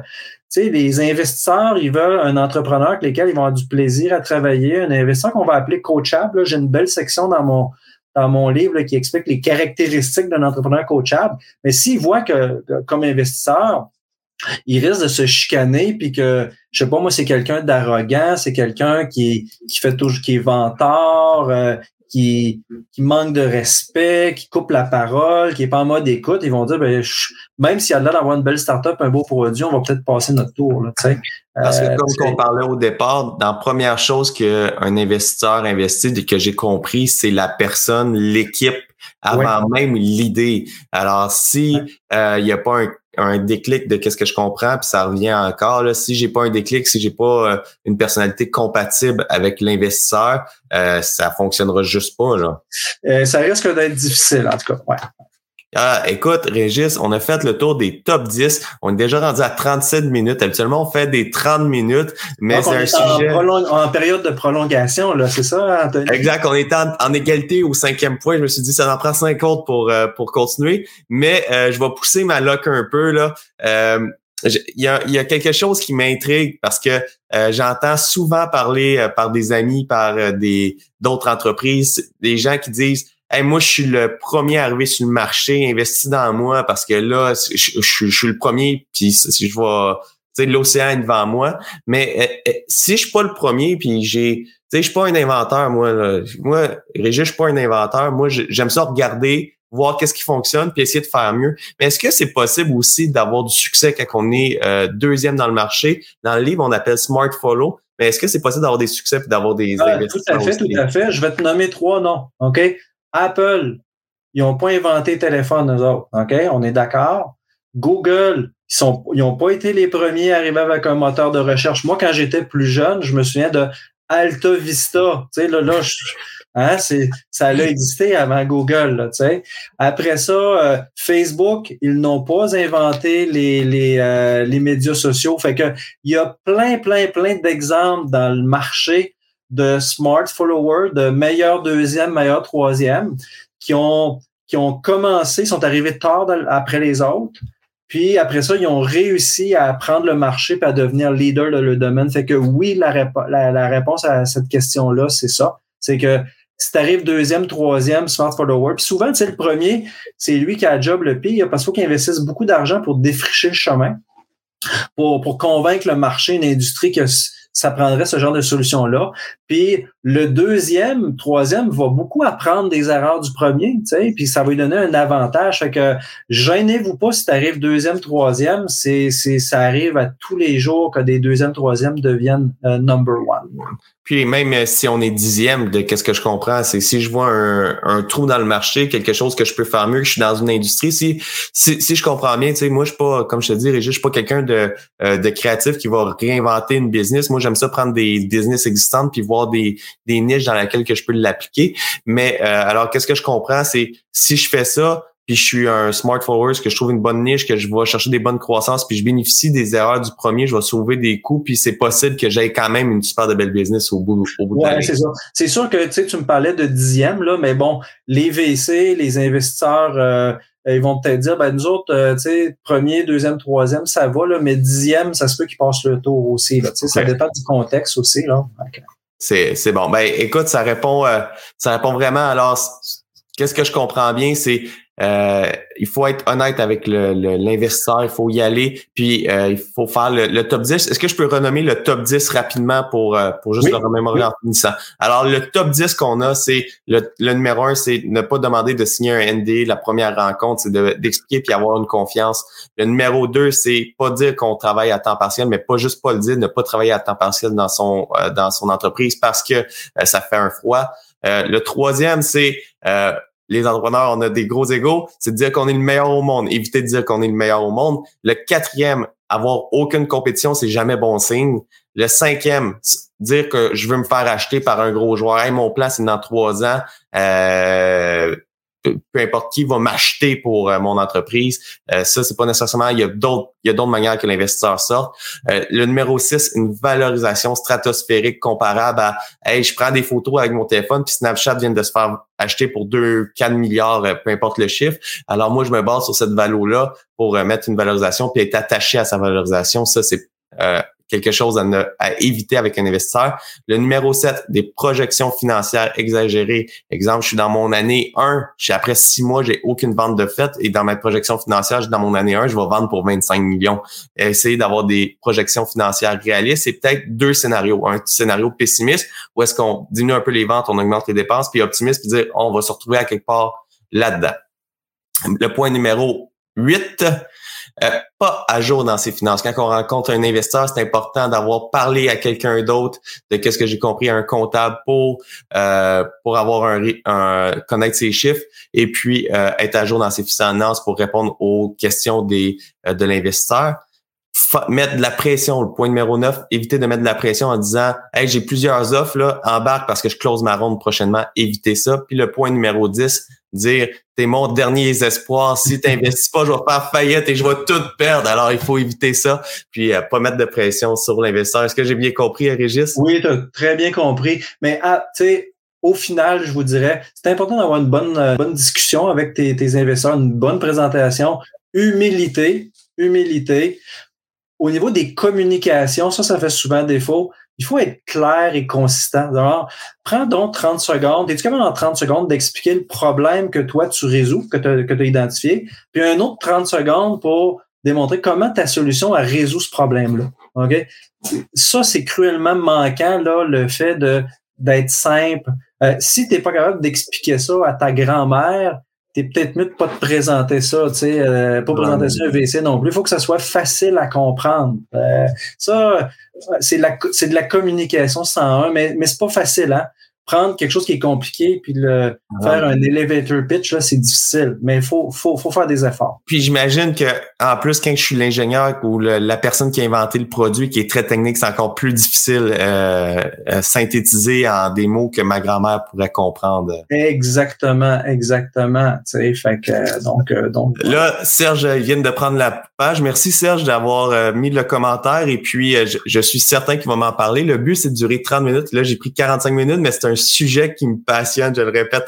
tu sais, les investisseurs, ils veulent un entrepreneur avec lequel ils vont avoir du plaisir à travailler, un investisseur qu'on va appeler coachable. J'ai une belle section dans mon, dans mon livre qui explique les caractéristiques d'un entrepreneur coachable. Mais s'ils voient que, comme investisseur, il risque de se chicaner puis que je sais pas moi c'est quelqu'un d'arrogant c'est quelqu'un qui qui fait toujours qui est vantard euh, qui, qui manque de respect, qui coupe la parole, qui est pas en mode écoute, ils vont dire ben, même s'il y a là d'avoir une belle startup, un beau produit, on va peut-être passer notre tour. Là, Parce que euh, comme on parlait au départ, dans la première chose qu'un investisseur investit, que j'ai compris, c'est la personne, l'équipe avant même l'idée. Alors, si euh, il n'y a pas un un déclic de qu'est-ce que je comprends, puis ça revient encore. Là, si j'ai pas un déclic, si j'ai pas euh, une personnalité compatible avec l'investisseur, euh, ça fonctionnera juste pas. Là. Euh, ça risque d'être difficile, en tout cas. Ouais. Ah, écoute, Régis, on a fait le tour des top 10. On est déjà rendu à 37 minutes. Habituellement, on fait des 30 minutes, mais c'est un sujet... En, période de prolongation, là, c'est ça, Anthony? Exact. On est en, égalité au cinquième point. Je me suis dit, ça en prend 50 pour, euh, pour continuer. Mais euh, je vais pousser ma loc un peu, là. Euh, il y, a, y a, quelque chose qui m'intrigue parce que j'entends souvent parler par des amis, par des d'autres entreprises, des gens qui disent moi, je suis le premier arrivé sur le marché, investi dans moi parce que là, je, suis le premier, puis si je vois l'océan devant moi. Mais euh, euh, si je suis pas le premier, puis j'ai, tu sais, je suis pas un inventeur, moi. Là. Moi, Régis, je suis pas un inventeur. Moi, j'aime ça regarder, voir qu'est-ce qui fonctionne, puis essayer de faire mieux. Mais est-ce que c'est possible aussi d'avoir du succès quand on est euh, deuxième dans le marché? Dans le livre, on appelle Smart Follow. Mais est-ce que c'est possible d'avoir des succès et d'avoir des ah, Tout à fait, tout à fait. Je vais te nommer trois noms. OK? Apple, ils n'ont pas inventé téléphone, eux autres. OK? On est d'accord? Google, ils n'ont pas été les premiers à arriver avec un moteur de recherche. Moi, quand j'étais plus jeune, je me souviens de Alta Vista. Tu sais, là, là, hein, c'est, ça a existé avant Google, là, tu sais. Après ça, euh, Facebook, ils n'ont pas inventé les, les, euh, les médias sociaux. Fait que il y a plein, plein, plein d'exemples dans le marché de smart followers, de meilleur deuxième, meilleur troisième, qui ont, qui ont commencé, sont arrivés tard après les autres. Puis après ça, ils ont réussi à prendre le marché et à devenir leader de le domaine. Fait que oui, la, réponse à cette question-là, c'est ça. C'est que si tu arrives deuxième, troisième, smart follower, puis souvent, sais, le premier, c'est lui qui a le job le pire parce qu'il faut qu'il investisse beaucoup d'argent pour défricher le chemin, pour, pour convaincre le marché, une industrie que ça prendrait ce genre de solution-là. Puis le deuxième, troisième va beaucoup apprendre des erreurs du premier, tu sais, puis ça va lui donner un avantage. Fait que gênez-vous pas si tu arrives deuxième, troisième, c'est, c'est, ça arrive à tous les jours que des deuxième, troisième deviennent euh, number one. Puis même euh, si on est dixième de qu'est-ce que je comprends, c'est si je vois un, un, trou dans le marché, quelque chose que je peux faire mieux, que je suis dans une industrie, si si, si je comprends bien, tu sais, moi je suis pas, comme je te dis, Régis, je suis pas quelqu'un de, euh, de créatif qui va réinventer une business. Moi j'aime ça prendre des business existantes puis voir des, des niches dans lesquelles que je peux l'appliquer. Mais euh, alors qu'est-ce que je comprends, c'est si je fais ça, puis je suis un smart followers, que je trouve une bonne niche, que je vais chercher des bonnes croissances, puis je bénéficie des erreurs du premier, je vais sauver des coûts, puis c'est possible que j'aie quand même une super de belle business au bout, au bout ouais, c'est ça. C'est sûr que tu sais, tu me parlais de dixième, là, mais bon, les VC, les investisseurs, euh, ils vont peut-être dire, ben nous autres, euh, tu sais, premier, deuxième, troisième, ça va, là, mais dixième, ça se peut qu'ils passent le tour aussi. Là, sais, Ça dépend du contexte aussi. Là. C'est, c'est bon. Ben, écoute, ça répond, euh, ça répond vraiment. Alors, qu'est-ce que je comprends bien, c'est euh, il faut être honnête avec l'investisseur, le, il faut y aller, puis euh, il faut faire le, top 10. Est-ce que je peux renommer le top 10 rapidement pour, euh, pour juste le remémorer en finissant? Alors, le top 10 qu'on a, c'est le, numéro un, c'est ne pas demander de signer un ND la première rencontre, c'est d'expliquer puis avoir une confiance. Le numéro 2, c'est pas dire qu'on travaille à temps partiel, mais pas juste pas le dire, ne pas travailler à temps partiel dans son dans son entreprise parce que ça fait un froid. le troisième, c'est les entrepreneurs, on a des gros égaux, c'est dire qu'on est le meilleur au monde. Éviter de dire qu'on est le meilleur au monde. Le quatrième, avoir aucune compétition, c'est jamais bon signe. Le cinquième, dire que je veux me faire acheter par un gros joueur. Hey, mon plan, c'est dans trois ans. Euh, peu importe qui va m'acheter pour euh, mon entreprise. Euh, ça, c'est pas nécessairement. Il y a d'autres, il y a d'autres manières que l'investisseur sorte. Euh, le numéro 6, une valorisation stratosphérique comparable à Hey, je prends des photos avec mon téléphone, puis Snapchat vient de se faire acheter pour 2, 4 milliards, peu importe le chiffre. Alors moi, je me base sur cette valeur-là pour mettre une valorisation puis être attaché à sa valorisation. Ça, c'est quelque chose à, éviter avec un investisseur. Le numéro 7, des projections financières exagérées. Exemple, je suis dans mon année 1, je après six mois, j'ai aucune vente de fait et dans ma projection financière, dans mon année 1, je vais vendre pour 25 millions. Essayer d'avoir des projections financières réalistes, c'est peut-être deux scénarios. Un scénario pessimiste où est-ce qu'on diminue un peu les ventes, on augmente les dépenses, puis optimiste, puis dire on va se retrouver à quelque part là-dedans. Le point numéro 8, euh, pas à jour dans ses finances. Quand on rencontre un investisseur, c'est important d'avoir parlé à quelqu'un d'autre de qu'est-ce que j'ai compris, un comptable pour euh, pour avoir un, un, connaître ses chiffres et puis euh, être à jour dans ses finances pour répondre aux questions des de l'investisseur mettre de la pression. Le point numéro 9, éviter de mettre de la pression en disant Hey, j'ai plusieurs offres, là, embarque parce que je close ma ronde prochainement. Éviter ça. Puis le point numéro 10, dire T'es mon dernier espoir. Si tu n'investis pas, je vais faire faillite et je vais tout perdre. Alors, il faut éviter ça. Puis euh, pas mettre de pression sur l'investisseur. Est-ce que j'ai bien compris, Régis? Oui, tu as très bien compris. Mais ah, tu sais, au final, je vous dirais, c'est important d'avoir une bonne, euh, bonne discussion avec tes, tes investisseurs, une bonne présentation, humilité, humilité. Au niveau des communications, ça, ça fait souvent défaut. Il faut être clair et consistant. Alors, prends donc 30 secondes. Es-tu capable en 30 secondes d'expliquer le problème que toi, tu résous, que tu as, identifié, puis un autre 30 secondes pour démontrer comment ta solution a résolu ce problème-là. Ça, c'est cruellement manquant, là, le fait d'être simple. Euh, si tu n'es pas capable d'expliquer ça à ta grand-mère, t'es peut-être mieux de pas te présenter ça, tu sais, euh, pas présenter ça un VC non plus. Il faut que ça soit facile à comprendre. Euh, ça, c'est de la, c'est de la communication 101, mais, mais c'est pas facile, hein. Prendre quelque chose qui est compliqué puis le faire un elevator pitch là, c'est difficile, mais il faut, faut, faut faire des efforts. Puis j'imagine que en plus quand je suis l'ingénieur ou la personne qui a inventé le produit qui est très technique, c'est encore plus difficile euh, euh synthétiser en des mots que ma grand-mère pourrait comprendre. Exactement, exactement. Tu sais, fait que donc euh, donc. Là, Serge vient de prendre la page. Merci Serge d'avoir euh, mis le commentaire et puis je, je, suis certain qu'il va m'en parler. Le but c'est de durer 30 minutes. Là, j'ai pris 45 minutes, mais c'est un un sujet qui me passionne. Je le répète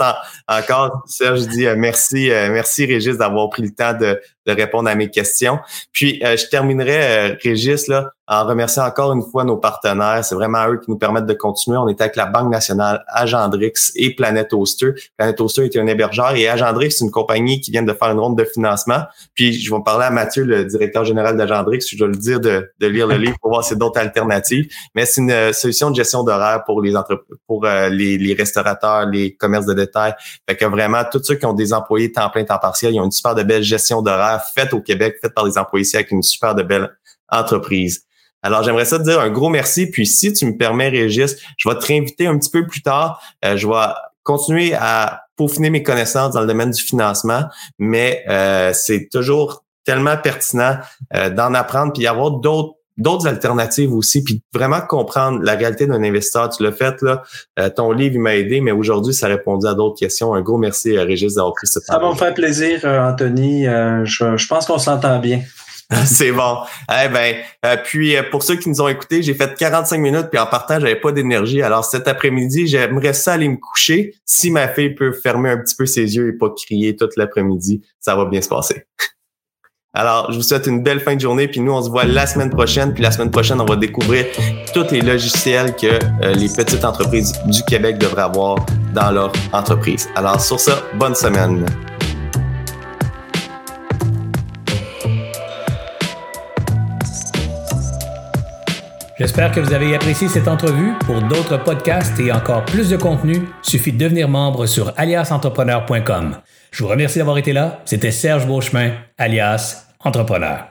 encore. Serge, dis euh, merci, euh, merci Régis d'avoir pris le temps de, de répondre à mes questions. Puis euh, je terminerai, Régis, là, en remerciant encore une fois nos partenaires. C'est vraiment eux qui nous permettent de continuer. On est avec la Banque nationale, Agendrix et Planet Oster. Planet Oster est un hébergeur et Agendrix, c'est une compagnie qui vient de faire une ronde de financement. Puis je vais parler à Mathieu, le directeur général d'Agendrix. Je dois le dire de, de lire le livre pour voir si d'autres alternatives. Mais c'est une euh, solution de gestion d'horaire pour les entreprises, pour euh, les, les, restaurateurs, les commerces de détail. Fait que vraiment, tous ceux qui ont des employés temps plein, temps partiel, ils ont une super de belle gestion d'horaire au Québec, faite par des employés ici avec une super de belle entreprise. Alors, j'aimerais ça te dire un gros merci. Puis, si tu me permets, Régis, je vais te réinviter un petit peu plus tard. Euh, je vais continuer à peaufiner mes connaissances dans le domaine du financement, mais euh, c'est toujours tellement pertinent euh, d'en apprendre puis avoir d'autres d'autres alternatives aussi, puis vraiment comprendre la réalité d'un investisseur. Tu l'as fait, là. ton livre, il m'a aidé, mais aujourd'hui, ça répondait à d'autres questions. Un gros merci, Régis, d'avoir pris ce temps. Ça va me faire plaisir, Anthony. je, je pense qu'on s'entend bien. c'est bon. Eh ben, euh, puis euh, pour ceux qui nous ont écoutés, j'ai fait 45 minutes puis en partant, j'avais pas d'énergie. Alors cet après-midi, j'aimerais ça aller me coucher. Si ma fille peut fermer un petit peu ses yeux et pas crier toute l'après-midi, ça va bien se passer. Alors, je vous souhaite une belle fin de journée, puis nous, on se voit la semaine prochaine. Puis la semaine prochaine, on va découvrir tous les logiciels que euh, les petites entreprises du Québec devraient avoir dans leur entreprise. Alors, sur ça, bonne semaine. J'espère que vous avez apprécié cette entrevue. Pour d'autres podcasts et encore plus de contenu, suffit de devenir membre sur aliasentrepreneur.com. Je vous remercie d'avoir été là. C'était Serge Beauchemin, alias Entrepreneur.